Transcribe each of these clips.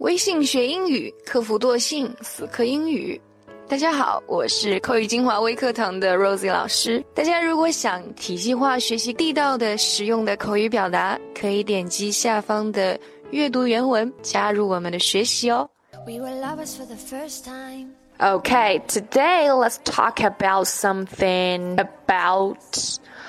微信学英语，克服惰性，死磕英语。大家好，我是口语精华微课堂的 Rosie 老师。大家如果想体系化学习地道的、实用的口语表达，可以点击下方的阅读原文，加入我们的学习哦。Okay, today let's talk about something about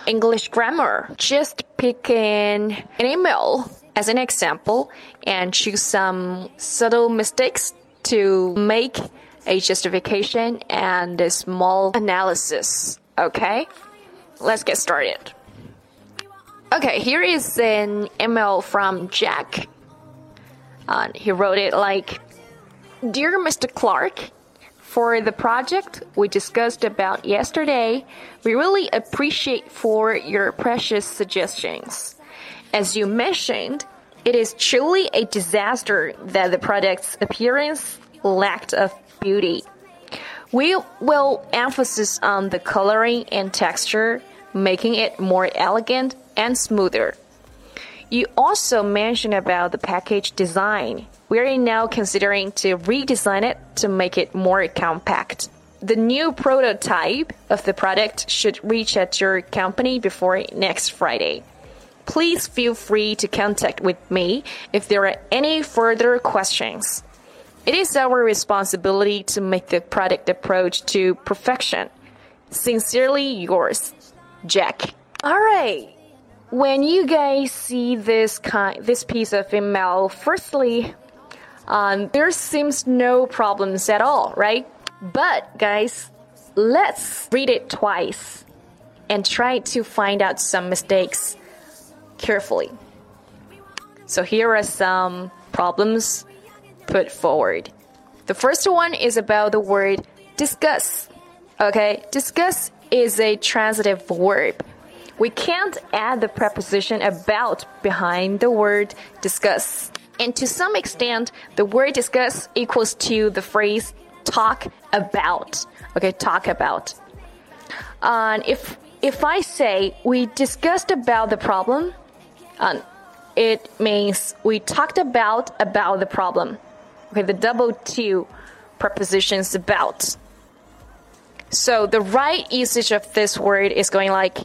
English grammar. Just picking an email as an example and choose some subtle mistakes to make a justification and a small analysis. Okay, let's get started. Okay, here is an email from Jack. Uh, he wrote it like Dear Mr. Clark, for the project we discussed about yesterday, we really appreciate for your precious suggestions. As you mentioned, it is truly a disaster that the product's appearance lacked of beauty. We will emphasize on the coloring and texture, making it more elegant and smoother. You also mentioned about the package design. We are now considering to redesign it to make it more compact. The new prototype of the product should reach at your company before next Friday. Please feel free to contact with me if there are any further questions. It is our responsibility to make the product approach to perfection. Sincerely yours, Jack. All right. When you guys see this kind, this piece of email, firstly, um, there seems no problems at all, right? But guys, let's read it twice and try to find out some mistakes carefully. So here are some problems put forward. The first one is about the word discuss. Okay, discuss is a transitive verb. We can't add the preposition about behind the word discuss. And to some extent, the word discuss equals to the phrase talk about. Okay, talk about. Uh, and if if I say we discussed about the problem, it means we talked about about the problem. Okay, the double to prepositions about. So the right usage of this word is going like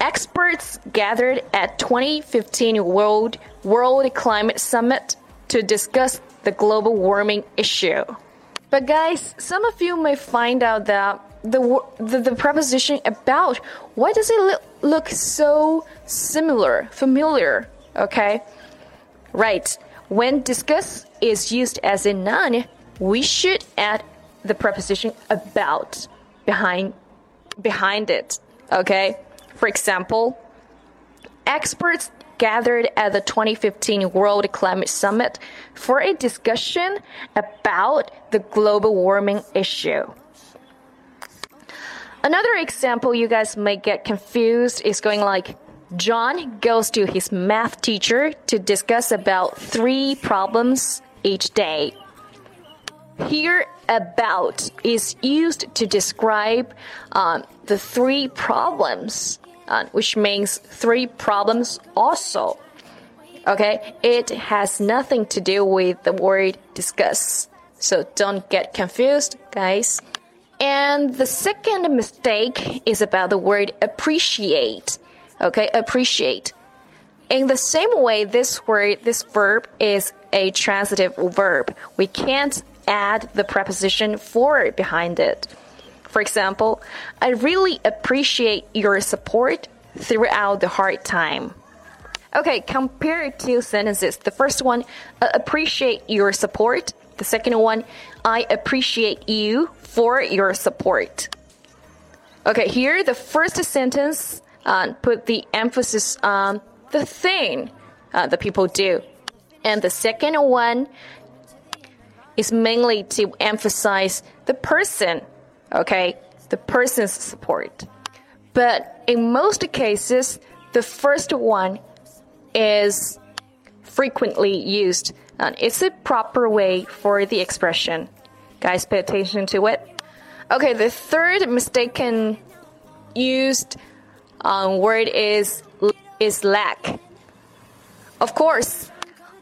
experts gathered at 2015 World World Climate Summit to discuss the global warming issue. But guys, some of you may find out that the the, the preposition about why does it look, look so similar, familiar? Okay, right. When discuss is used as a noun, we should add the preposition about behind behind it. Okay. For example, experts gathered at the 2015 World Climate Summit for a discussion about the global warming issue. Another example you guys may get confused is going like John goes to his math teacher to discuss about three problems each day. Here, about is used to describe um, the three problems, uh, which means three problems also. Okay, it has nothing to do with the word discuss. So don't get confused, guys. And the second mistake is about the word appreciate. Okay, appreciate. In the same way, this word, this verb is a transitive verb. We can't add the preposition for behind it. For example, I really appreciate your support throughout the hard time. Okay, compare two sentences. The first one, appreciate your support. The second one, I appreciate you for your support. Okay, here the first sentence uh, put the emphasis on the thing uh, the people do, and the second one is mainly to emphasize the person. Okay, the person's support. But in most cases, the first one is frequently used. And it's a proper way for the expression. Guys, pay attention to it. Okay, the third mistaken used um, word is is lack. Of course,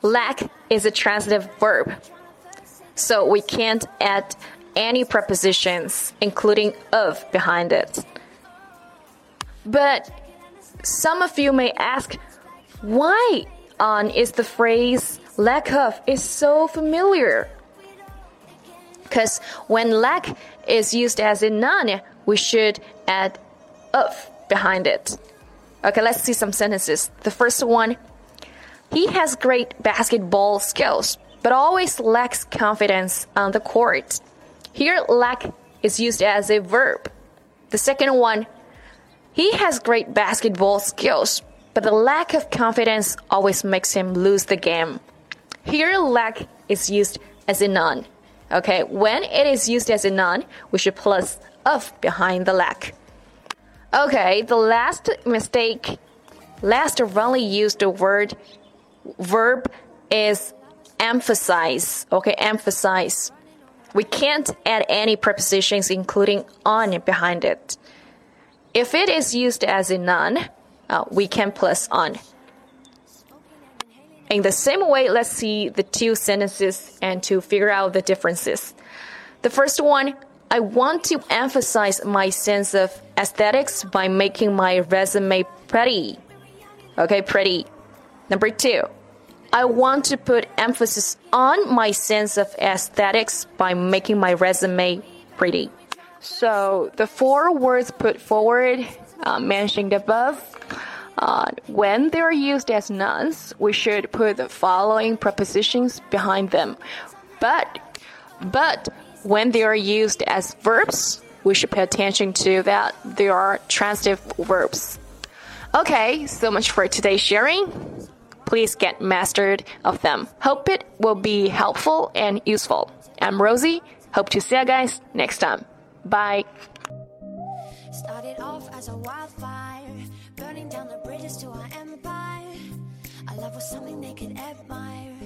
lack is a transitive verb. So we can't add any prepositions, including of, behind it. But some of you may ask, why on is the phrase lack of is so familiar? Because when lack is used as a noun, we should add of behind it. Okay, let's see some sentences. The first one He has great basketball skills, but always lacks confidence on the court. Here, lack is used as a verb. The second one He has great basketball skills, but the lack of confidence always makes him lose the game. Here, lack is used as a noun. Okay, when it is used as a noun, we should plus of behind the lack. Okay, the last mistake, last wrongly used word, verb is emphasize. Okay, emphasize. We can't add any prepositions, including on, behind it. If it is used as a noun, uh, we can plus on. In the same way, let's see the two sentences and to figure out the differences. The first one, I want to emphasize my sense of aesthetics by making my resume pretty. Okay, pretty. Number two, I want to put emphasis on my sense of aesthetics by making my resume pretty. So the four words put forward, uh, mentioned above, uh, when they are used as nouns, we should put the following prepositions behind them. But, but when they are used as verbs, we should pay attention to that they are transitive verbs. Okay, so much for today's sharing. Please get mastered of them. Hope it will be helpful and useful. I'm Rosie. Hope to see you guys next time. Bye. To our empire. Our love was something they could admire.